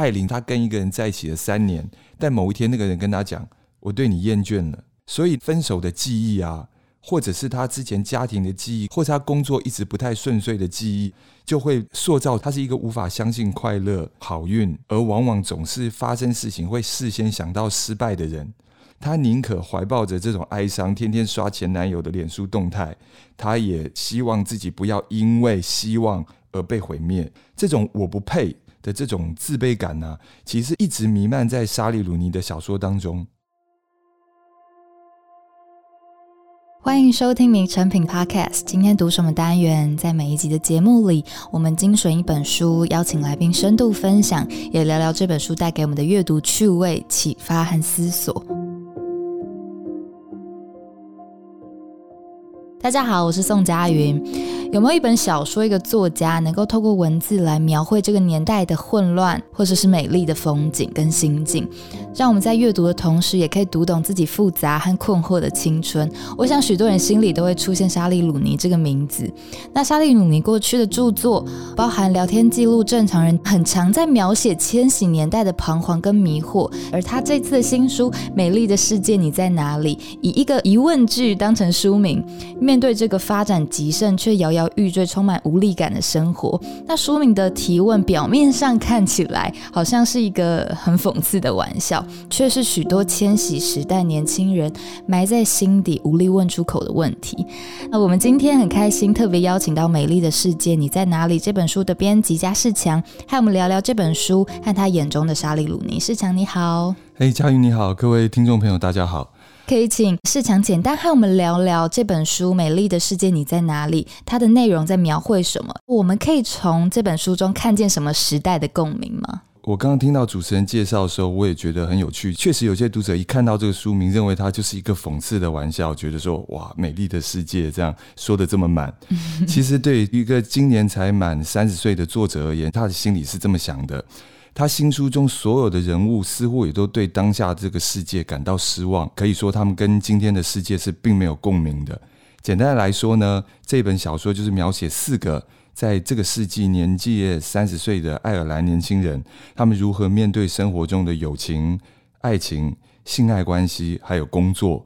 艾琳她跟一个人在一起了三年，但某一天那个人跟她讲：“我对你厌倦了。”所以分手的记忆啊，或者是她之前家庭的记忆，或者她工作一直不太顺遂的记忆，就会塑造她是一个无法相信快乐、好运，而往往总是发生事情会事先想到失败的人。她宁可怀抱着这种哀伤，天天刷前男友的脸书动态，她也希望自己不要因为希望而被毁灭。这种我不配的这种自卑感呢、其实一直弥漫在莎莉鲁尼的小说当中。欢迎收听《名诚品 Podcast》。今天读什么单元？在每一集的节目里，我们精选一本书，邀请来宾深度分享，也聊聊这本书带给我们的阅读趣味、启发和思索。大家好，我是宋佳云。有没有一本小说、一个作家能够透过文字来描绘这个年代的混乱，或者是美丽的风景跟心境，让我们在阅读的同时，也可以读懂自己复杂和困惑的青春？我想许多人心里都会出现莎莉鲁尼这个名字。那莎莉鲁尼过去的著作，包含聊天记录正常人，很常在描写千禧年代的彷徨跟迷惑。而他这次的新书《美丽的世界你在哪里》，以一个疑问句当成书名。面对这个发展极盛却摇摇欲坠、充满无力感的生活，那书名的提问表面上看起来好像是一个很讽刺的玩笑，却是许多千禧时代年轻人埋在心底无力问出口的问题。那我们今天很开心，特别邀请到《美丽的世界你在哪里》这本书的编辑加世强，和我们聊聊这本书和他眼中的莎莉鲁尼。世强你好，嘿，佳云你好，各位听众朋友大家好。可以请世强简单和我们聊聊这本书《美丽的世界你在哪里》，它的内容在描绘什么？我们可以从这本书中看见什么时代的共鸣吗？我刚刚听到主持人介绍的时候，我也觉得很有趣。确实，有些读者一看到这个书名，认为它就是一个讽刺的玩笑，觉得说：“哇，美丽的世界这样说的这么满。”其实，对于一个今年才满三十岁的作者而言，他的心里是这么想的。他新书中所有的人物似乎也都对当下这个世界感到失望，可以说他们跟今天的世界是并没有共鸣的。简单的来说呢，这本小说就是描写四个在这个世纪年纪三十岁的爱尔兰年轻人，他们如何面对生活中的友情、爱情、性爱关系，还有工作。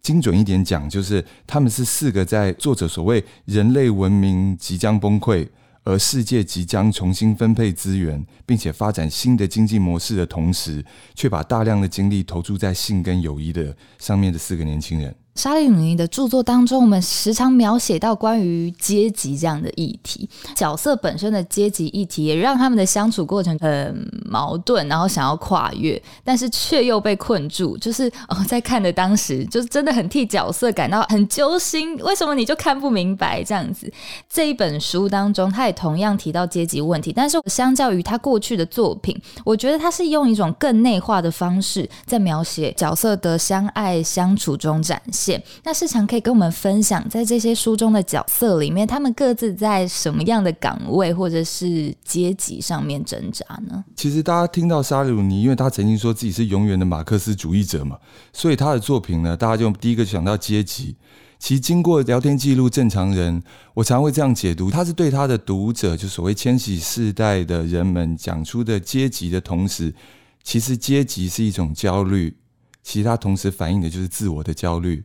精准一点讲，就是他们是四个在作者所谓人类文明即将崩溃。而世界即将重新分配资源，并且发展新的经济模式的同时，却把大量的精力投注在性跟友谊的上面的四个年轻人。莎莉鲁尼的著作当中，我们时常描写到关于阶级这样的议题，角色本身的阶级议题也让他们的相处过程很矛盾，然后想要跨越，但是却又被困住。就是哦，在看的当时，就是真的很替角色感到很揪心。为什么你就看不明白这样子？这一本书当中，他也同样提到阶级问题，但是相较于他过去的作品，我觉得他是用一种更内化的方式在描写角色的相爱相处中展现。那市场可以跟我们分享，在这些书中的角色里面，他们各自在什么样的岗位或者是阶级上面挣扎呢？其实大家听到沙鲁尼，因为他曾经说自己是永远的马克思主义者嘛，所以他的作品呢，大家就第一个想到阶级。其实经过聊天记录，正常人，我常会这样解读，他是对他的读者，就所谓千禧世代的人们讲出的阶级的同时，其实阶级是一种焦虑，其实他同时反映的就是自我的焦虑。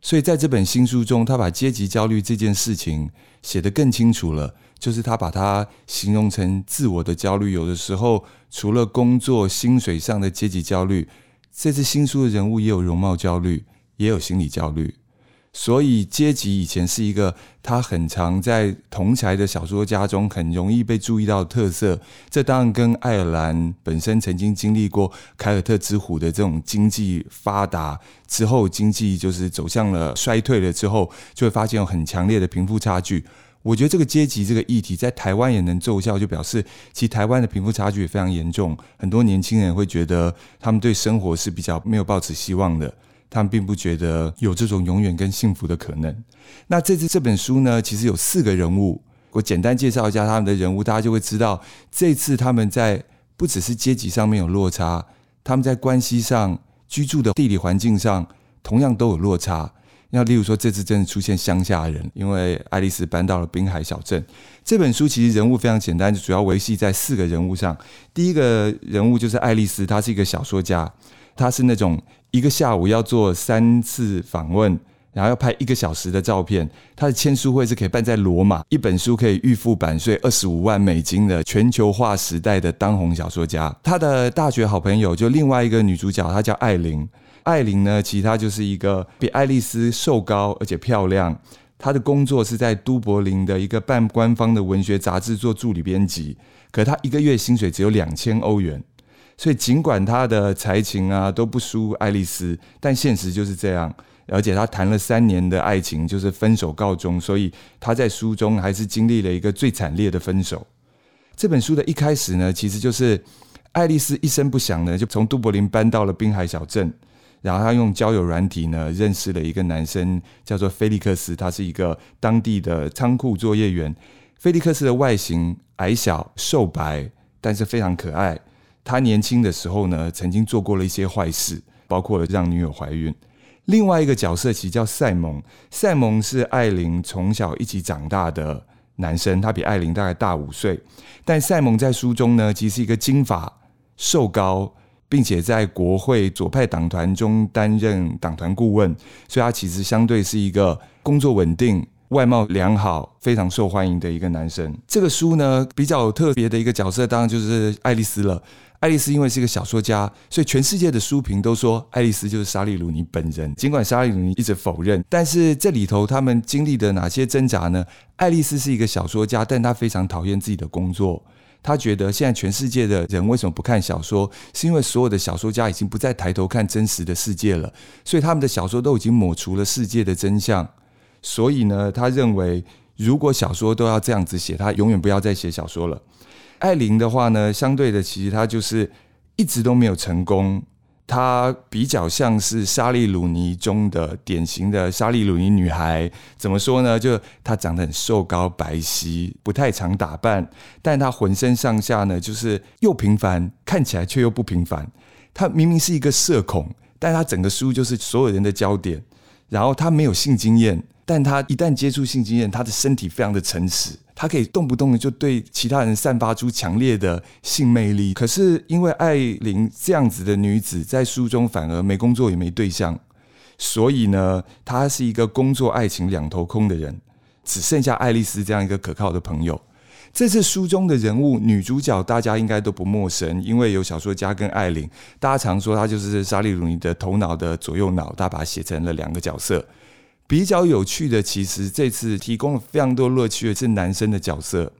所以在这本新书中，他把阶级焦虑这件事情写得更清楚了，就是他把它形容成自我的焦虑。有的时候，除了工作薪水上的阶级焦虑，这次新书的人物也有容貌焦虑，也有心理焦虑。所以阶级以前是一个他很常在同才的小说家中很容易被注意到的特色。这当然跟爱尔兰本身曾经经历过凯尔特之虎的这种经济发达之后，经济就是走向了衰退了之后，就会发现有很强烈的贫富差距。我觉得这个阶级这个议题在台湾也能奏效，就表示其实台湾的贫富差距也非常严重。很多年轻人会觉得他们对生活是比较没有抱持希望的。他们并不觉得有这种永远跟幸福的可能。那这次这本书呢，其实有四个人物，我简单介绍一下他们的人物，大家就会知道，这次他们在不只是阶级上面有落差，他们在关系上、居住的地理环境上同样都有落差。那例如说，这次真的出现乡下人，因为爱丽丝搬到了滨海小镇。这本书其实人物非常简单，主要维系在四个人物上。第一个人物就是爱丽丝，她是一个小说家，她是那种一个下午要做三次访问，然后要拍一个小时的照片。他的签书会是可以办在罗马，一本书可以预付版税二十五万美金的全球化时代的当红小说家。他的大学好朋友就另外一个女主角，她叫艾琳。艾琳呢，其实她就是一个比爱丽丝瘦高而且漂亮。她的工作是在都柏林的一个半官方的文学杂志做助理编辑，可她一个月薪水只有两千欧元。所以尽管他的才情啊都不输爱丽丝，但现实就是这样。而且他谈了三年的爱情就是分手告终，所以他在书中还是经历了一个最惨烈的分手。这本书的一开始呢，其实就是爱丽丝一声不响呢，就从都柏林搬到了滨海小镇。然后他用交友软体呢，认识了一个男生，叫做菲利克斯，他是一个当地的仓库作业员。菲利克斯的外形矮小、瘦白，但是非常可爱。他年轻的时候呢，曾经做过了一些坏事，包括了让女友怀孕。另外一个角色其实叫赛蒙，赛蒙是艾琳从小一起长大的男生，他比艾琳大概大五岁。但赛蒙在书中呢，其实是一个金发、瘦高。并且在国会左派党团中担任党团顾问，所以他其实相对是一个工作稳定、外貌良好、非常受欢迎的一个男生。这个书呢，比较特别的一个角色，当然就是爱丽丝了。爱丽丝因为是一个小说家，所以全世界的书评都说爱丽丝就是莎莉鲁尼本人。尽管莎莉鲁尼一直否认，但是这里头他们经历的哪些挣扎呢？爱丽丝是一个小说家，但她非常讨厌自己的工作。他觉得现在全世界的人为什么不看小说？是因为所有的小说家已经不再抬头看真实的世界了，所以他们的小说都已经抹除了世界的真相。所以呢，他认为如果小说都要这样子写，他永远不要再写小说了。艾琳的话呢，相对的，其实他就是一直都没有成功。她比较像是莎莉鲁尼中的典型的莎莉鲁尼女孩，怎么说呢？就她长得很瘦高白皙，不太常打扮，但她浑身上下呢，就是又平凡，看起来却又不平凡。她明明是一个社恐，但她整个书就是所有人的焦点。然后她没有性经验，但她一旦接触性经验，她的身体非常的诚实。她可以动不动的就对其他人散发出强烈的性魅力，可是因为艾琳这样子的女子在书中反而没工作也没对象，所以呢，她是一个工作爱情两头空的人，只剩下爱丽丝这样一个可靠的朋友。这次书中的人物女主角大家应该都不陌生，因为有小说家跟艾琳，大家常说她就是莎莉鲁尼的头脑的左右脑，她把它写成了两个角色。比较有趣的，其实这次提供了非常多乐趣的是男生的角色，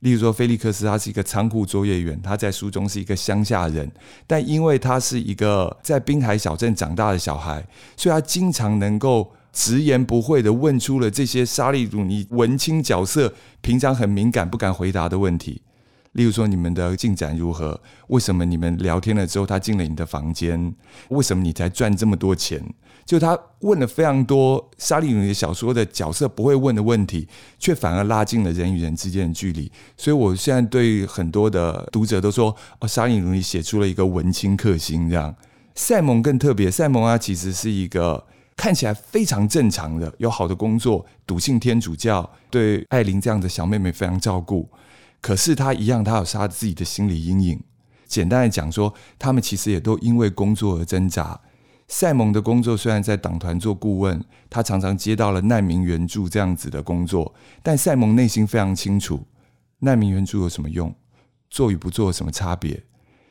例如说菲利克斯，他是一个仓库作业员，他在书中是一个乡下人，但因为他是一个在滨海小镇长大的小孩，所以他经常能够直言不讳地问出了这些莎莉鲁尼文青角色平常很敏感不敢回答的问题。例如说，你们的进展如何？为什么你们聊天了之后，他进了你的房间？为什么你才赚这么多钱？就他问了非常多莎莉鲁尼小说的角色不会问的问题，却反而拉近了人与人之间的距离。所以我现在对很多的读者都说：“哦，莎莉鲁尼写出了一个文青克星。”这样，赛蒙更特别。赛蒙啊，其实是一个看起来非常正常的，有好的工作，笃信天主教，对艾琳这样的小妹妹非常照顾。可是他一样，他有他自己的心理阴影。简单的讲说，他们其实也都因为工作而挣扎。赛蒙的工作虽然在党团做顾问，他常常接到了难民援助这样子的工作，但赛蒙内心非常清楚，难民援助有什么用，做与不做有什么差别。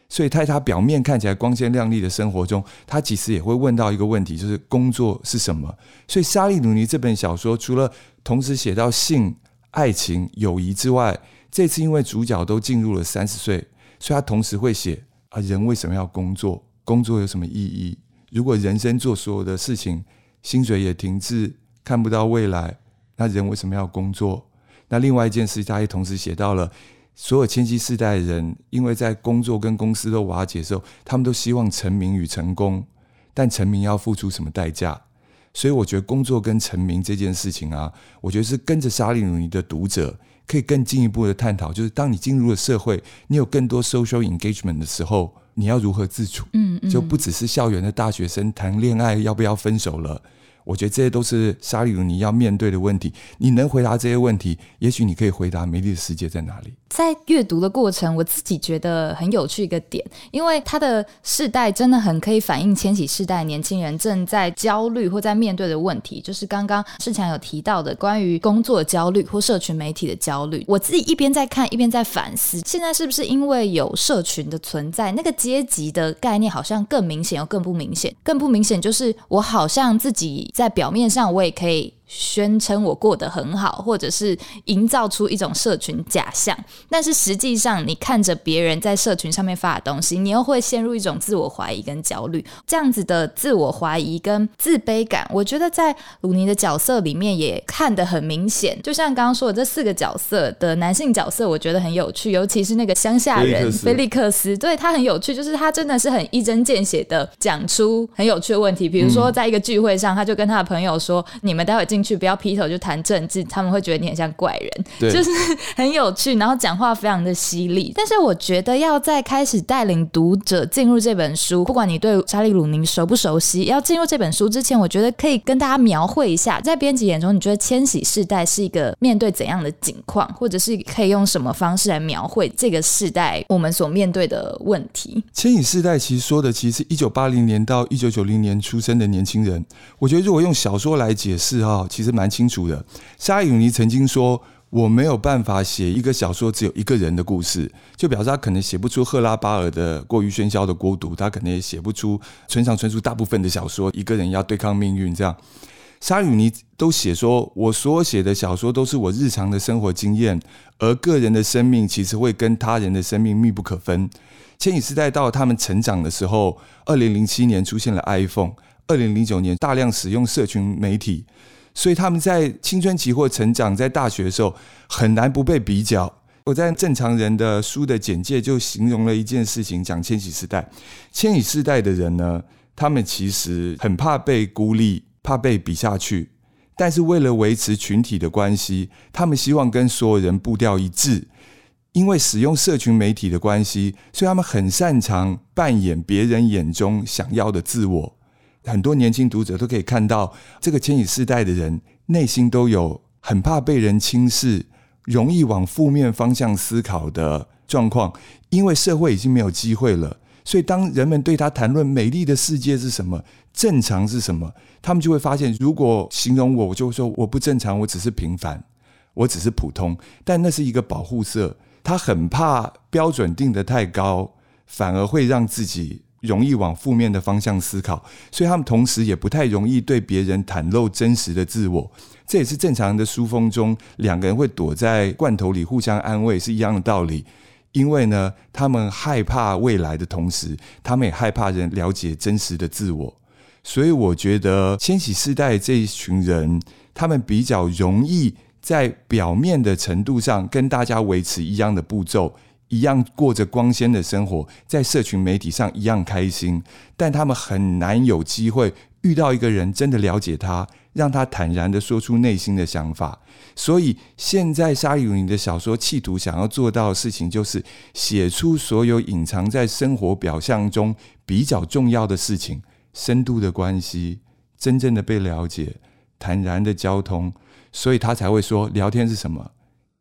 所以在他表面看起来光鲜亮丽的生活中，他其实也会问到一个问题，就是工作是什么？所以《莎莉努尼》这本小说，除了同时写到性、爱情、友谊之外，这次因为主角都进入了三十岁，所以他同时会写啊，人为什么要工作？工作有什么意义？如果人生做所有的事情，薪水也停滞，看不到未来，那人为什么要工作？那另外一件事，他也同时写到了所有千禧世代的人，因为在工作跟公司都瓦解的时候，他们都希望成名与成功，但成名要付出什么代价？所以我觉得工作跟成名这件事情啊，我觉得是跟着莎莉鲁尼的读者。可以更进一步的探讨，就是当你进入了社会，你有更多 social engagement 的时候，你要如何自处？嗯，嗯，就不只是校园的大学生谈恋爱要不要分手了。我觉得这些都是沙利鲁尼要面对的问题。你能回答这些问题，也许你可以回答美丽的世界在哪里。在阅读的过程，我自己觉得很有趣一个点，因为他的世代真的很可以反映千禧世代年轻人正在焦虑或在面对的问题，就是刚刚世强有提到的关于工作焦虑或社群媒体的焦虑。我自己一边在看，一边在反思，现在是不是因为有社群的存在，那个阶级的概念好像更明显又更不明显？更不明显就是我好像自己在表面上我也可以。宣称我过得很好，或者是营造出一种社群假象，但是实际上你看着别人在社群上面发的东西，你又会陷入一种自我怀疑跟焦虑。这样子的自我怀疑跟自卑感，我觉得在鲁尼的角色里面也看得很明显。就像刚刚说的这四个角色的男性角色，我觉得很有趣，尤其是那个乡下人菲利克斯，对，他很有趣，就是他真的是很一针见血的讲出很有趣的问题。比如说在一个聚会上，他就跟他的朋友说：“你们待会进。”进去不要劈头就谈政治，他们会觉得你很像怪人，对 就是很有趣，然后讲话非常的犀利。但是我觉得要在开始带领读者进入这本书，不管你对查理鲁宁熟不熟悉，要进入这本书之前，我觉得可以跟大家描绘一下，在编辑眼中，你觉得千禧世代是一个面对怎样的境况，或者是可以用什么方式来描绘这个世代我们所面对的问题？千禧世代其实说的其实是一九八零年到一九九零年出生的年轻人。我觉得如果用小说来解释哈。其实蛮清楚的。莎莉鲁尼曾经说：“我没有办法写一个小说只有一个人的故事，就表示他可能写不出赫拉巴尔的过于喧嚣的孤独，他可能也写不出村上春树大部分的小说，一个人要对抗命运这样。莎莉鲁尼都写说，我所写的小说都是我日常的生活经验，而个人的生命其实会跟他人的生命密不可分。千禧世代到他们成长的时候，二零零七年出现了 iPhone，二零零九年大量使用社群媒体。”所以他们在青春期或成长在大学的时候很难不被比较。我在正常人的书的简介就形容了一件事情，讲千禧世代。千禧世代的人呢，他们其实很怕被孤立，怕被比下去。但是为了维持群体的关系，他们希望跟所有人步调一致。因为使用社群媒体的关系，所以他们很擅长扮演别人眼中想要的自我。很多年轻读者都可以看到，这个千禧世代的人内心都有很怕被人轻视、容易往负面方向思考的状况。因为社会已经没有机会了，所以当人们对他谈论美丽的世界是什么、正常是什么，他们就会发现，如果形容我，我就说我不正常，我只是平凡，我只是普通。但那是一个保护色，他很怕标准定得太高，反而会让自己。容易往负面的方向思考，所以他们同时也不太容易对别人袒露真实的自我。这也是正常的书风中，两个人会躲在罐头里互相安慰是一样的道理。因为呢，他们害怕未来的同时，他们也害怕人了解真实的自我。所以我觉得千禧世代这一群人，他们比较容易在表面的程度上跟大家维持一样的步骤。一样过着光鲜的生活，在社群媒体上一样开心，但他们很难有机会遇到一个人真的了解他，让他坦然地说出内心的想法。所以，现在莎莉鲁尼的小说企图想要做到的事情，就是写出所有隐藏在生活表象中比较重要的事情：深度的关系，真正的被了解，坦然的交通。所以他才会说，聊天是什么？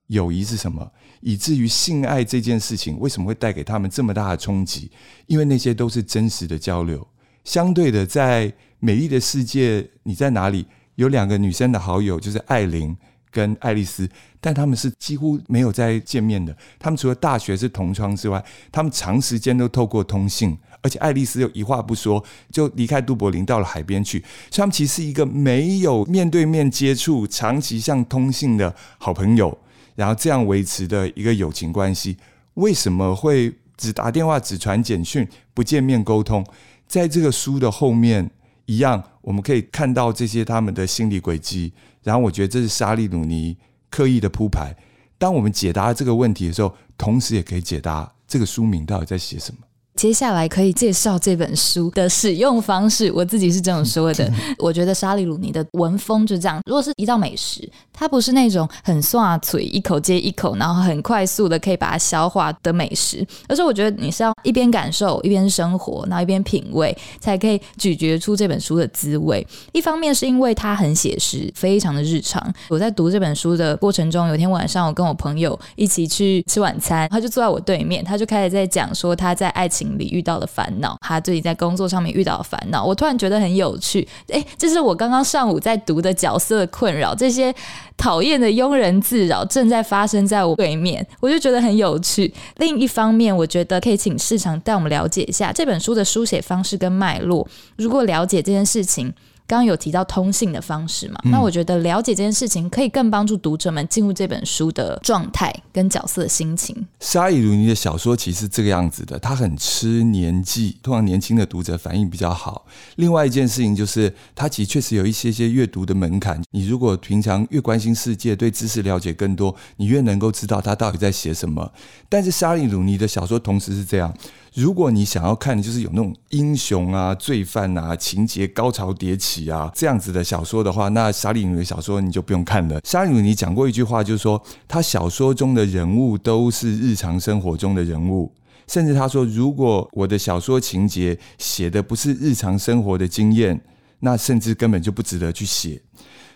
友谊是什么？以至于性爱这件事情为什么会带给他们这么大的冲击？因为那些都是真实的交流。相对的，在美丽的世界，你在哪里？有两个女生的好友，就是艾琳跟爱丽丝，但他们是几乎没有在见面的。他们除了大学是同窗之外，他们长时间都透过通信，而且爱丽丝又一话不说就离开都柏林到了海边去。所以他们其实是一个没有面对面接触、长期像通信的好朋友。然后这样维持的一个友情关系，为什么会只打电话、只传简讯、不见面沟通？在这个书的后面一样，我们可以看到这些他们的心理轨迹。然后我觉得这是沙利鲁尼刻意的铺排。当我们解答这个问题的时候，同时也可以解答这个书名到底在写什么。接下来可以介绍这本书的使用方式，我自己是这么说的。我觉得沙利鲁尼的文风就这样。如果是一道美食，它不是那种很刷嘴，一口接一口，然后很快速的可以把它消化的美食，而是我觉得你是要一边感受，一边生活，然后一边品味，才可以咀嚼出这本书的滋味。一方面是因为它很写实，非常的日常。我在读这本书的过程中，有天晚上我跟我朋友一起去吃晚餐，他就坐在我对面，他就开始在讲说他在爱情里遇到的烦恼，他自己在工作上面遇到的烦恼，我突然觉得很有趣。诶，这是我刚刚上午在读的角色困扰，这些讨厌的庸人自扰正在发生在我对面，我就觉得很有趣。另一方面，我觉得可以请市场带我们了解一下这本书的书写方式跟脉络。如果了解这件事情。刚刚有提到通信的方式嘛？那我觉得了解这件事情可以更帮助读者们进入这本书的状态跟角色的心情。沙里鲁尼的小说其实是这个样子的，他很吃年纪，通常年轻的读者反应比较好。另外一件事情就是，他其实确实有一些些阅读的门槛。你如果平常越关心世界，对知识了解更多，你越能够知道他到底在写什么。但是沙里鲁尼的小说同时是这样。如果你想要看，就是有那种英雄啊、罪犯啊、情节高潮迭起啊这样子的小说的话，那沙里鲁尼的小说你就不用看了。沙里鲁尼讲过一句话，就是说他小说中的人物都是日常生活中的人物，甚至他说，如果我的小说情节写的不是日常生活的经验，那甚至根本就不值得去写。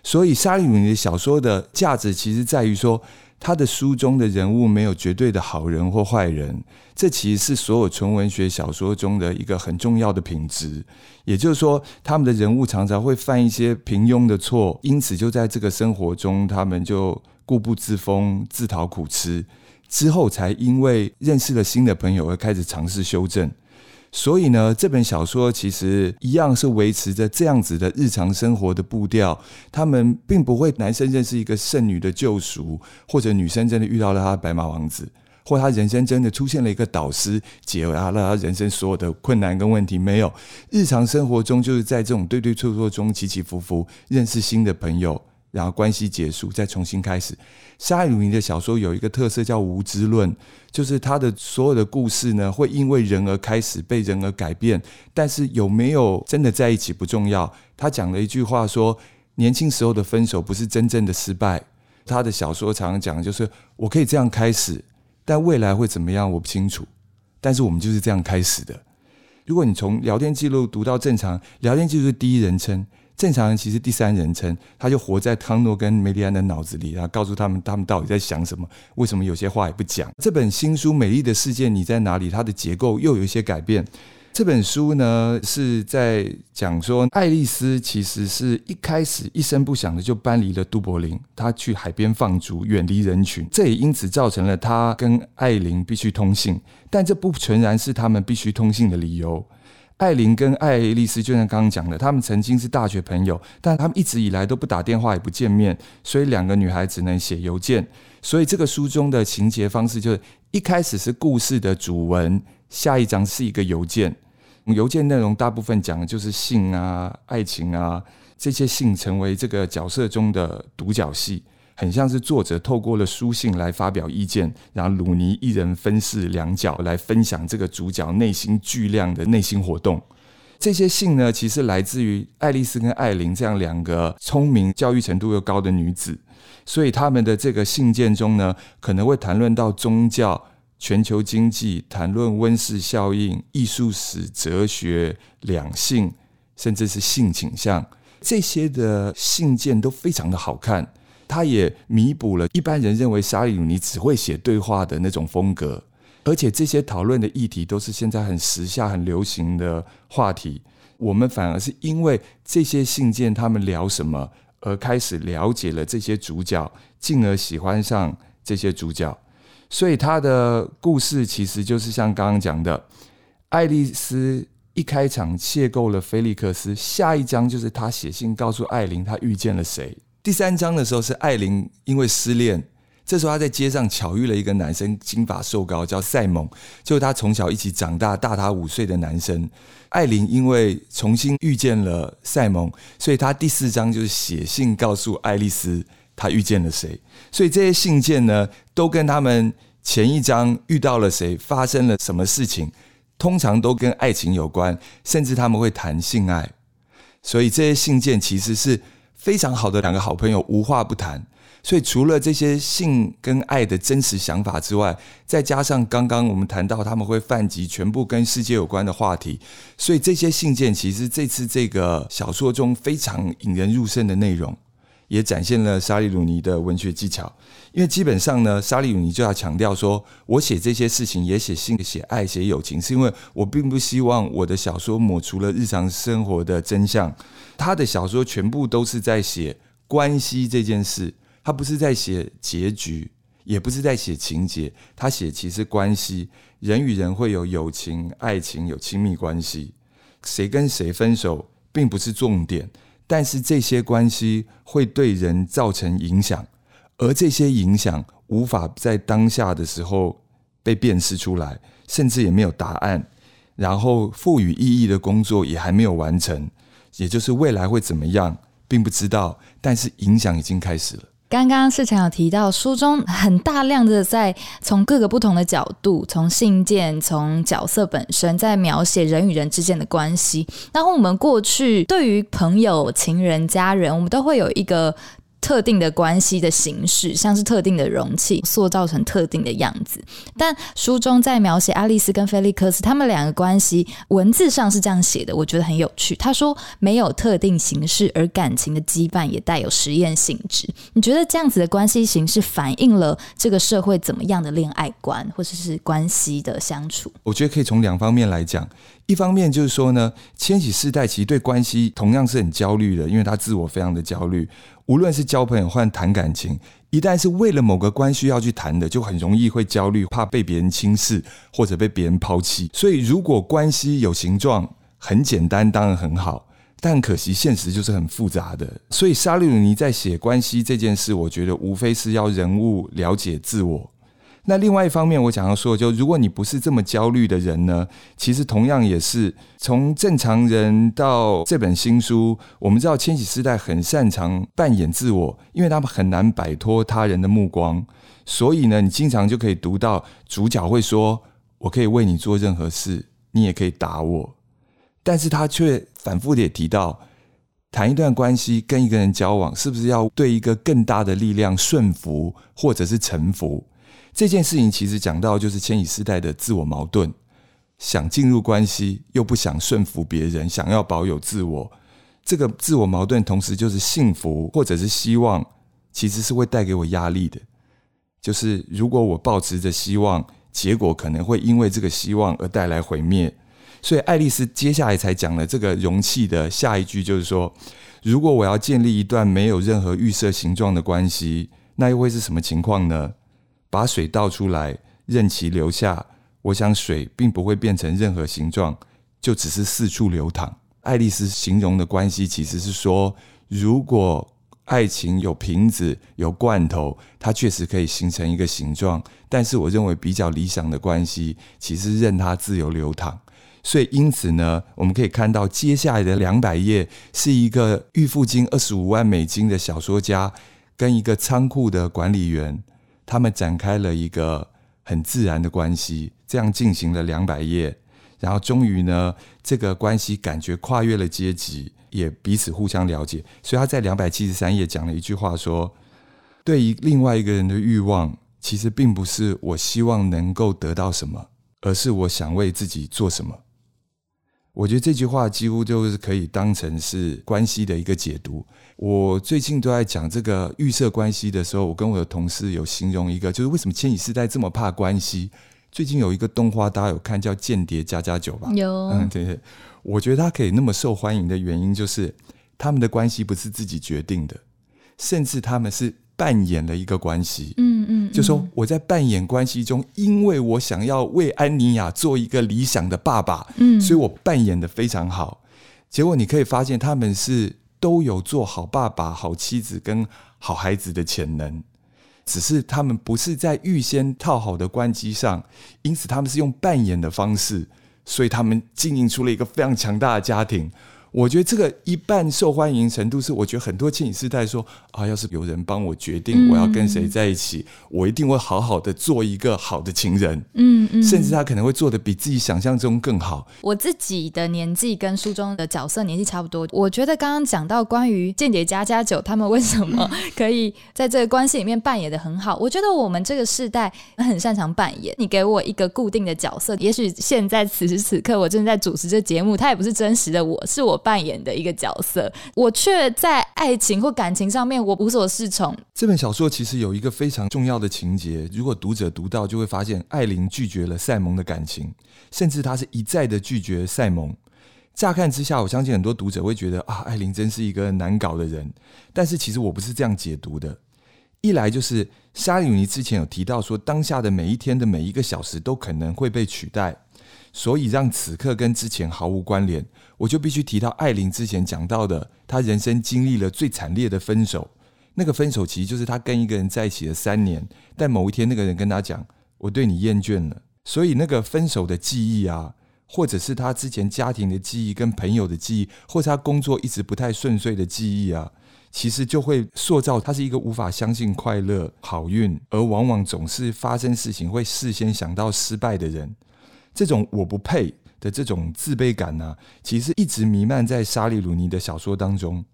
所以沙里鲁尼的小说的价值其实在于说。他的书中的人物没有绝对的好人或坏人，这其实是所有纯文学小说中的一个很重要的品质。也就是说，他们的人物常常会犯一些平庸的错，因此就在这个生活中，他们就固步自封、自讨苦吃，之后才因为认识了新的朋友而开始尝试修正。所以呢，这本小说其实一样是维持着这样子的日常生活的步调。他们并不会男生认识一个剩女的救赎，或者女生真的遇到了他的白马王子，或他人生真的出现了一个导师，解答了他人生所有的困难跟问题。没有，日常生活中就是在这种对对错错中起起伏伏，认识新的朋友。然后关系结束，再重新开始。沙里鲁尼的小说有一个特色叫无知论，就是他的所有的故事呢，会因为人而开始，被人而改变。但是有没有真的在一起不重要。他讲了一句话说：年轻时候的分手不是真正的失败。他的小说常常讲，就是我可以这样开始，但未来会怎么样我不清楚。但是我们就是这样开始的。如果你从聊天记录读到正常，聊天记录是第一人称。正常人其实第三人称，他就活在康诺跟梅莉安的脑子里，然后告诉他们他们到底在想什么，为什么有些话也不讲。这本新书《美丽的世界你在哪里》，它的结构又有一些改变。这本书呢是在讲说，爱丽丝其实是一开始一声不响的就搬离了都柏林，她去海边放逐，远离人群，这也因此造成了她跟艾琳必须通信，但这不全然是他们必须通信的理由。艾琳跟爱丽丝就像刚刚讲的，他们曾经是大学朋友，但他们一直以来都不打电话，也不见面，所以两个女孩只能写邮件。所以这个书中的情节方式就是，一开始是故事的主文，下一章是一个邮件。邮件内容大部分讲的就是性啊、爱情啊，这些性成为这个角色中的独角戏。很像是作者透过了书信来发表意见，然后鲁尼一人分饰两角来分享这个主角内心巨量的内心活动。这些信呢，其实来自于爱丽丝跟艾琳这样两个聪明、教育程度又高的女子，所以他们的这个信件中呢，可能会谈论到宗教、全球经济、谈论温室效应、艺术史、哲学、两性，甚至是性倾向。这些的信件都非常的好看。他也弥补了一般人认为沙里鲁尼只会写对话的那种风格，而且这些讨论的议题都是现在很时下、很流行的话题。我们反而是因为这些信件，他们聊什么，而开始了解了这些主角，进而喜欢上这些主角。所以他的故事其实就是像刚刚讲的，爱丽丝一开场邂逅了菲利克斯，下一章就是他写信告诉艾琳他遇见了谁。第三章的时候是艾琳因为失恋，这时候她在街上巧遇了一个男生，金发瘦高，叫赛蒙，就是她从小一起长大、大她五岁的男生。艾琳因为重新遇见了赛蒙，所以她第四章就是写信告诉爱丽丝她遇见了谁。所以这些信件呢，都跟他们前一章遇到了谁、发生了什么事情通常都跟爱情有关，甚至他们会谈性爱。所以这些信件其实是非常好的两个好朋友，无话不谈。所以除了这些性跟爱的真实想法之外，再加上刚刚我们谈到他们会泛及全部跟世界有关的话题，所以这些信件其实这次这个小说中非常引人入胜的内容，也展现了莎莉鲁尼的文学技巧。因为基本上呢，莎莉鲁尼就要强调说，我写这些事情也写性、写爱、写友情，是因为我并不希望我的小说抹除了日常生活的真相。他的小说全部都是在写关系这件事。他不是在写结局，也不是在写情节，他写其实关系，人与人会有友情、爱情，有亲密关系。谁跟谁分手并不是重点，但是这些关系会对人造成影响，而这些影响无法在当下的时候被辨识出来，甚至也没有答案。然后赋予意义的工作也还没有完成，也就是未来会怎么样，并不知道，但是影响已经开始了。刚刚世强有提到，书中很大量的在从各个不同的角度，从信件，从角色本身，在描写人与人之间的关系。然后我们过去对于朋友、情人、家人，我们都会有一个。特定的关系的形式，像是特定的容器，塑造成特定的样子。但书中在描写爱丽丝跟菲利克斯他们两个关系，文字上是这样写的，我觉得很有趣。他说：“没有特定形式，而感情的羁绊也带有实验性质。”你觉得这样子的关系形式反映了这个社会怎么样的恋爱观，或者是关系的相处？我觉得可以从两方面来讲。一方面就是说呢，千禧世代其实对关系同样是很焦虑的，因为他自我非常的焦虑。无论是交朋友或谈感情，一旦是为了某个关系要去谈的，就很容易会焦虑，怕被别人轻视或者被别人抛弃。所以，如果关系有形状，很简单，当然很好。但可惜现实就是很复杂的。所以，莎莉鲁尼在写关系这件事，我觉得无非是要人物了解自我。那另外一方面，我想要说，就如果你不是这么焦虑的人呢，其实同样也是从正常人到这本新书，我们知道千禧世代很擅长扮演自我，因为他们很难摆脱他人的目光，所以呢，你经常就可以读到主角会说：“我可以为你做任何事，你也可以打我。”但是他却反复的也提到，谈一段关系，跟一个人交往，是不是要对一个更大的力量顺服，或者是臣服？这件事情其实讲到就是千禧世代的自我矛盾，想进入关系又不想顺服别人，想要保有自我。这个自我矛盾同时就是幸福或者是希望，其实是会带给我压力的。就是如果我抱持着希望，结果可能会因为这个希望而带来毁灭。所以爱丽丝接下来才讲了这个容器的下一句，就是说，如果我要建立一段没有任何预设形状的关系，那又会是什么情况呢？把水倒出来，任其流下。我想水并不会变成任何形状，就只是四处流淌。爱丽丝形容的关系其实是说，如果爱情有瓶子、有罐头，它确实可以形成一个形状。但是，我认为比较理想的关系，其实任它自由流淌。所以，因此呢，我们可以看到接下来的两百页是一个预付金二十五万美金的小说家跟一个仓库的管理员。他们展开了一个很自然的关系，这样进行了两百页，然后终于呢，这个关系感觉跨越了阶级，也彼此互相了解。所以他在两百七十三页讲了一句话说：“对于另外一个人的欲望，其实并不是我希望能够得到什么，而是我想为自己做什么。”我觉得这句话几乎就是可以当成是关系的一个解读。我最近都在讲这个预设关系的时候，我跟我的同事有形容一个，就是为什么千禧世代这么怕关系。最近有一个动画，大家有看叫《间谍加加酒》吧？有，嗯，对对。我觉得他可以那么受欢迎的原因，就是他们的关系不是自己决定的，甚至他们是。扮演了一个关系，嗯嗯，就说我在扮演关系中，因为我想要为安妮亚做一个理想的爸爸，嗯，所以我扮演的非常好。结果你可以发现，他们是都有做好爸爸、好妻子跟好孩子的潜能，只是他们不是在预先套好的关机上，因此他们是用扮演的方式，所以他们经营出了一个非常强大的家庭。我觉得这个一半受欢迎程度是，我觉得很多千禧世代说啊，要是有人帮我决定我要跟谁在一起，嗯、我一定会好好的做一个好的情人。嗯嗯，甚至他可能会做的比自己想象中更好。我自己的年纪跟书中的角色年纪差不多，我觉得刚刚讲到关于间谍加加九他们为什么 可以在这个关系里面扮演的很好，我觉得我们这个世代很擅长扮演。你给我一个固定的角色，也许现在此时此刻我正在主持这节目，他也不是真实的我，是我。扮演的一个角色，我却在爱情或感情上面我无所适从。这本小说其实有一个非常重要的情节，如果读者读到，就会发现艾琳拒绝了赛蒙的感情，甚至她是一再的拒绝赛蒙。乍看之下，我相信很多读者会觉得啊，艾琳真是一个难搞的人。但是其实我不是这样解读的。一来就是莎莉鲁尼之前有提到说，当下的每一天的每一个小时都可能会被取代。所以让此刻跟之前毫无关联，我就必须提到艾琳之前讲到的，她人生经历了最惨烈的分手。那个分手其实就是她跟一个人在一起了三年，但某一天那个人跟她讲：“我对你厌倦了。”所以那个分手的记忆啊，或者是她之前家庭的记忆、跟朋友的记忆，或者她工作一直不太顺遂的记忆啊，其实就会塑造她是一个无法相信快乐、好运，而往往总是发生事情会事先想到失败的人。这种我不配的这种自卑感呢、其实一直弥漫在莎莉鲁尼的小说当中。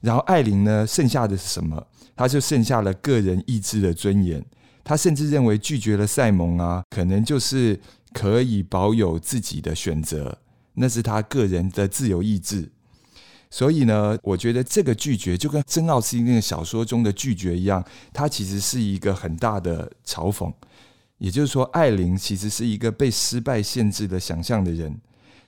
然后艾琳呢，剩下的是什么？她就剩下了个人意志的尊严。她甚至认为拒绝了赛蒙啊，可能就是可以保有自己的选择，那是她个人的自由意志。所以呢，我觉得这个拒绝就跟珍奥斯汀那个小说中的拒绝一样，它其实是一个很大的嘲讽。也就是说，艾琳其实是一个被失败限制的想象的人。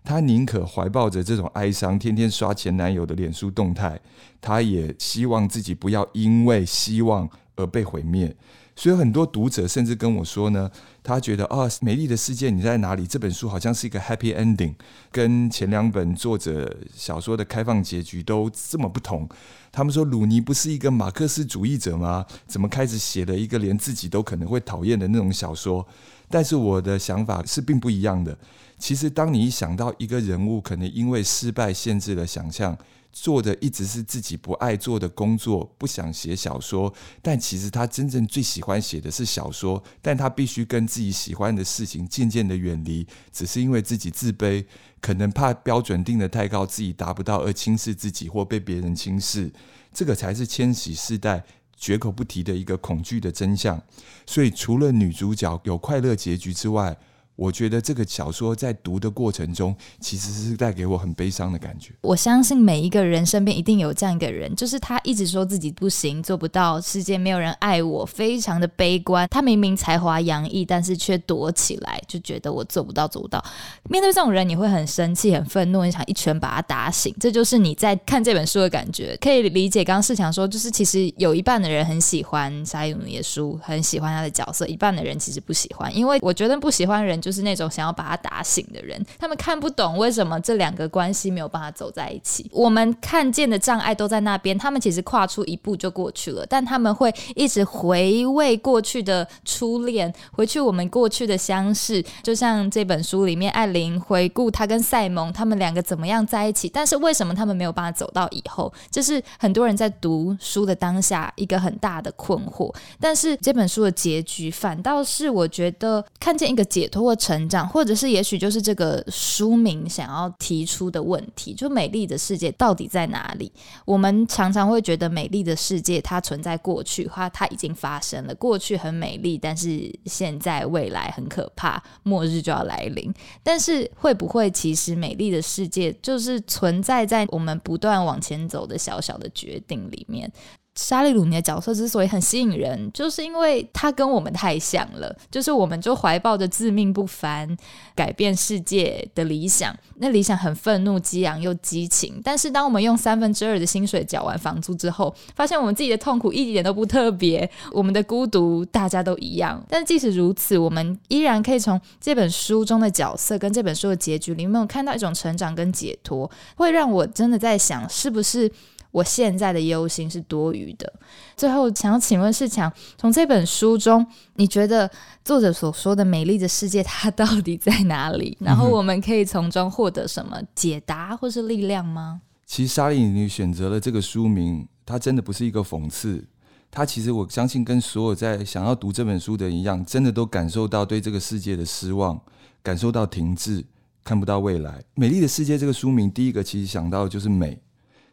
她宁可怀抱着这种哀伤，天天刷前男友的脸书动态。她也希望自己不要因为希望而被毁灭。所以很多读者甚至跟我说呢，他觉得啊，《美丽的世界你在哪里》这本书好像是一个 happy ending，跟前两本作者小说的开放结局都这么不同。他们说鲁尼不是一个马克思主义者吗？怎么开始写了一个连自己都可能会讨厌的那种小说？但是我的想法是并不一样的。其实当你一想到一个人物可能因为失败限制了想象。做的一直是自己不爱做的工作，不想写小说，但其实他真正最喜欢写的是小说，但他必须跟自己喜欢的事情渐渐的远离，只是因为自己自卑，可能怕标准定得太高，自己达不到而轻视自己或被别人轻视，这个才是千禧世代绝口不提的一个恐惧的真相。所以除了女主角有快乐结局之外，我觉得这个小说在读的过程中，其实是带给我很悲伤的感觉。我相信每一个人身边一定有这样一个人，就是他一直说自己不行、做不到，世界没有人爱我，非常的悲观。他明明才华洋溢，但是却躲起来，就觉得我做不到，做不到。面对这种人，你会很生气、很愤怒，你想一拳把他打醒。这就是你在看这本书的感觉。可以理解，刚刚世强说，就是其实有一半的人很喜欢莎莉鲁尼的书，很喜欢他的角色，一半的人其实不喜欢，因为我觉得不喜欢人就。就是那种想要把他打醒的人，他们看不懂为什么这两个关系没有办法走在一起。我们看见的障碍都在那边，他们其实跨出一步就过去了，但他们会一直回味过去的初恋，回去我们过去的相识。就像这本书里面，艾琳回顾他跟赛蒙他们两个怎么样在一起，但是为什么他们没有办法走到以后？这是很多人在读书的当下一个很大的困惑。但是这本书的结局，反倒是我觉得看见一个解脱。成长，或者是也许就是这个书名想要提出的问题，就美丽的世界到底在哪里？我们常常会觉得美丽的世界它存在过去，它它已经发生了，过去很美丽，但是现在未来很可怕，末日就要来临。但是会不会其实美丽的世界就是存在在我们不断往前走的小小的决定里面？莎莉鲁尼的角色之所以很吸引人，就是因为他跟我们太像了。就是我们就怀抱着自命不凡、改变世界的理想，那理想很愤怒、激昂又激情。但是当我们用三分之二的薪水缴完房租之后，发现我们自己的痛苦一点都不特别，我们的孤独大家都一样。但即使如此，我们依然可以从这本书中的角色跟这本书的结局里面看到一种成长跟解脱，会让我真的在想，是不是？我现在的忧心是多余的。最后，想要请问世强，从这本书中，你觉得作者所说的美丽的世界它到底在哪里？然后我们可以从中获得什么解答或是力量吗？其实莎莉你选择了这个书名，它真的不是一个讽刺。它其实我相信跟所有在想要读这本书的人一样，真的都感受到对这个世界的失望，感受到停滞，看不到未来。美丽的世界这个书名，第一个其实想到的就是美。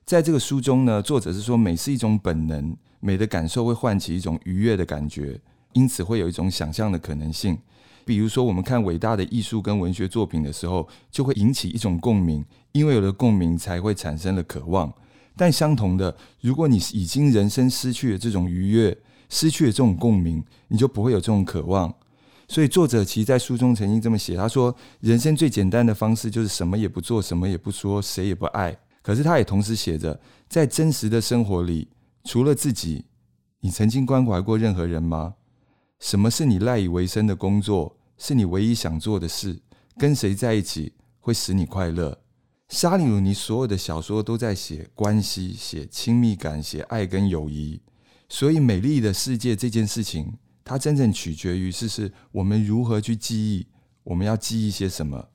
在这个书中呢，作者是说美是一种本能，美的感受会唤起一种愉悦的感觉，因此会有一种想象的可能性。比如说，我们看伟大的艺术跟文学作品的时候，就会引起一种共鸣。因为有了共鸣，才会产生了渴望。但相同的，如果你已经人生失去了这种愉悦，失去了这种共鸣，你就不会有这种渴望。所以作者其实在书中曾经这么写：他说，人生最简单的方式就是什么也不做，什么也不说，谁也不爱。可是他也同时写着，在真实的生活里，除了自己，你曾经关怀过任何人吗？什么是你赖以为生的工作？是你唯一想做的事？跟谁在一起会使你快乐？莎莉鲁尼所有的小说都在写关系、写亲密感、写爱跟友谊，所以美丽的世界这件事情，它真正取决于是是我们如何去记忆，我们要记忆些什么。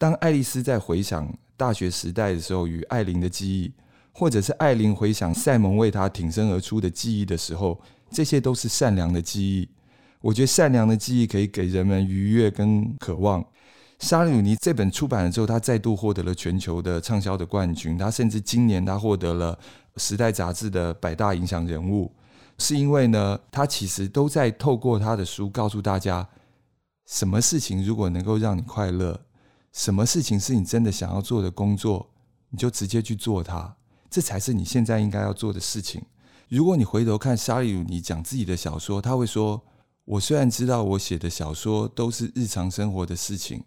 当爱丽丝在回想大学时代的时候与艾琳的记忆，或者是艾琳回想赛蒙为她挺身而出的记忆的时候，这些都是善良的记忆。我觉得善良的记忆可以给人们愉悦跟渴望。莎莉鲁尼这本出版了之后，他再度获得了全球的畅销的冠军。他甚至今年他获得了《时代》杂志的百大影响人物，是因为呢，他其实都在透过他的书告诉大家，什么事情如果能够让你快乐，什么事情是你真的想要做的工作，你就直接去做它，这才是你现在应该要做的事情。如果你回头看莎莉鲁尼讲自己的小说，他会说：“我虽然知道我写的小说都是日常生活的事情。”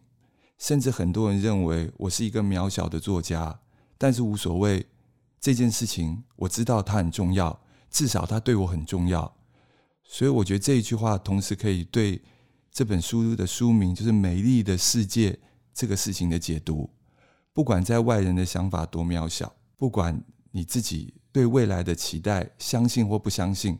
甚至很多人认为我是一个渺小的作家，但是无所谓。这件事情我知道它很重要，至少它对我很重要。所以我觉得这一句话同时可以对这本书的书名，就是《美丽的世界》这个事情的解读。不管在外人的想法多渺小，不管你自己对未来的期待相信或不相信，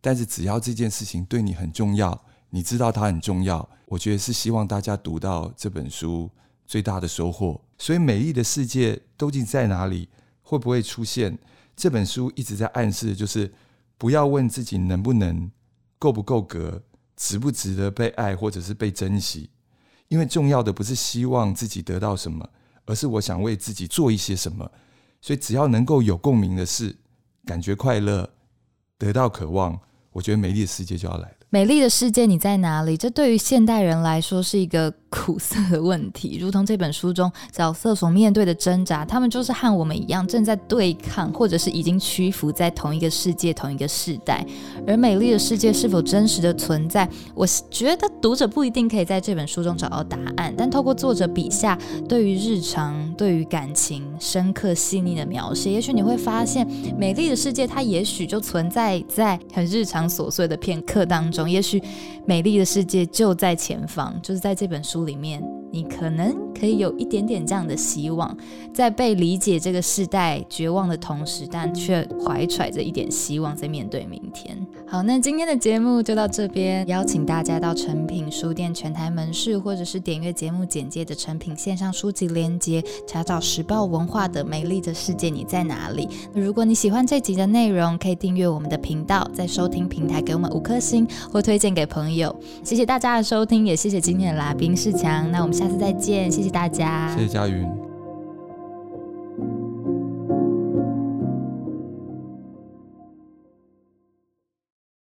但是只要这件事情对你很重要。你知道它很重要，我觉得是希望大家读到这本书最大的收获。所以，美丽的世界究竟在哪里？会不会出现？这本书一直在暗示，就是不要问自己能不能、够不够格、值不值得被爱，或者是被珍惜。因为重要的不是希望自己得到什么，而是我想为自己做一些什么。所以，只要能够有共鸣的事，感觉快乐，得到渴望，我觉得美丽的世界就要来了。美丽的世界，你在哪里？这对于现代人来说是一个苦涩的问题，如同这本书中角色所面对的挣扎，他们就是和我们一样，正在对抗，或者是已经屈服在同一个世界、同一个世代。而美丽的世界是否真实的存在？我觉得读者不一定可以在这本书中找到答案，但透过作者笔下对于日常、对于感情深刻细腻的描写，也许你会发现，美丽的世界它也许就存在在很日常琐碎的片刻当中。也许美丽的世界就在前方，就是在这本书里面，你可能可以有一点点这样的希望，在被理解这个世代绝望的同时，但却怀揣着一点希望，在面对明天。好，那今天的节目就到这边，邀请大家到诚品书店全台门市，或者是点阅节目简介的诚品线上书籍连接，查找时报文化的《美丽的世界你在哪里》。如果你喜欢这集的内容，可以订阅我们的频道，在收听平台给我们五颗星。或推荐给朋友，谢谢大家的收听，也谢谢今天的来宾士强。那我们下下次再见，谢谢大家，谢谢佳云。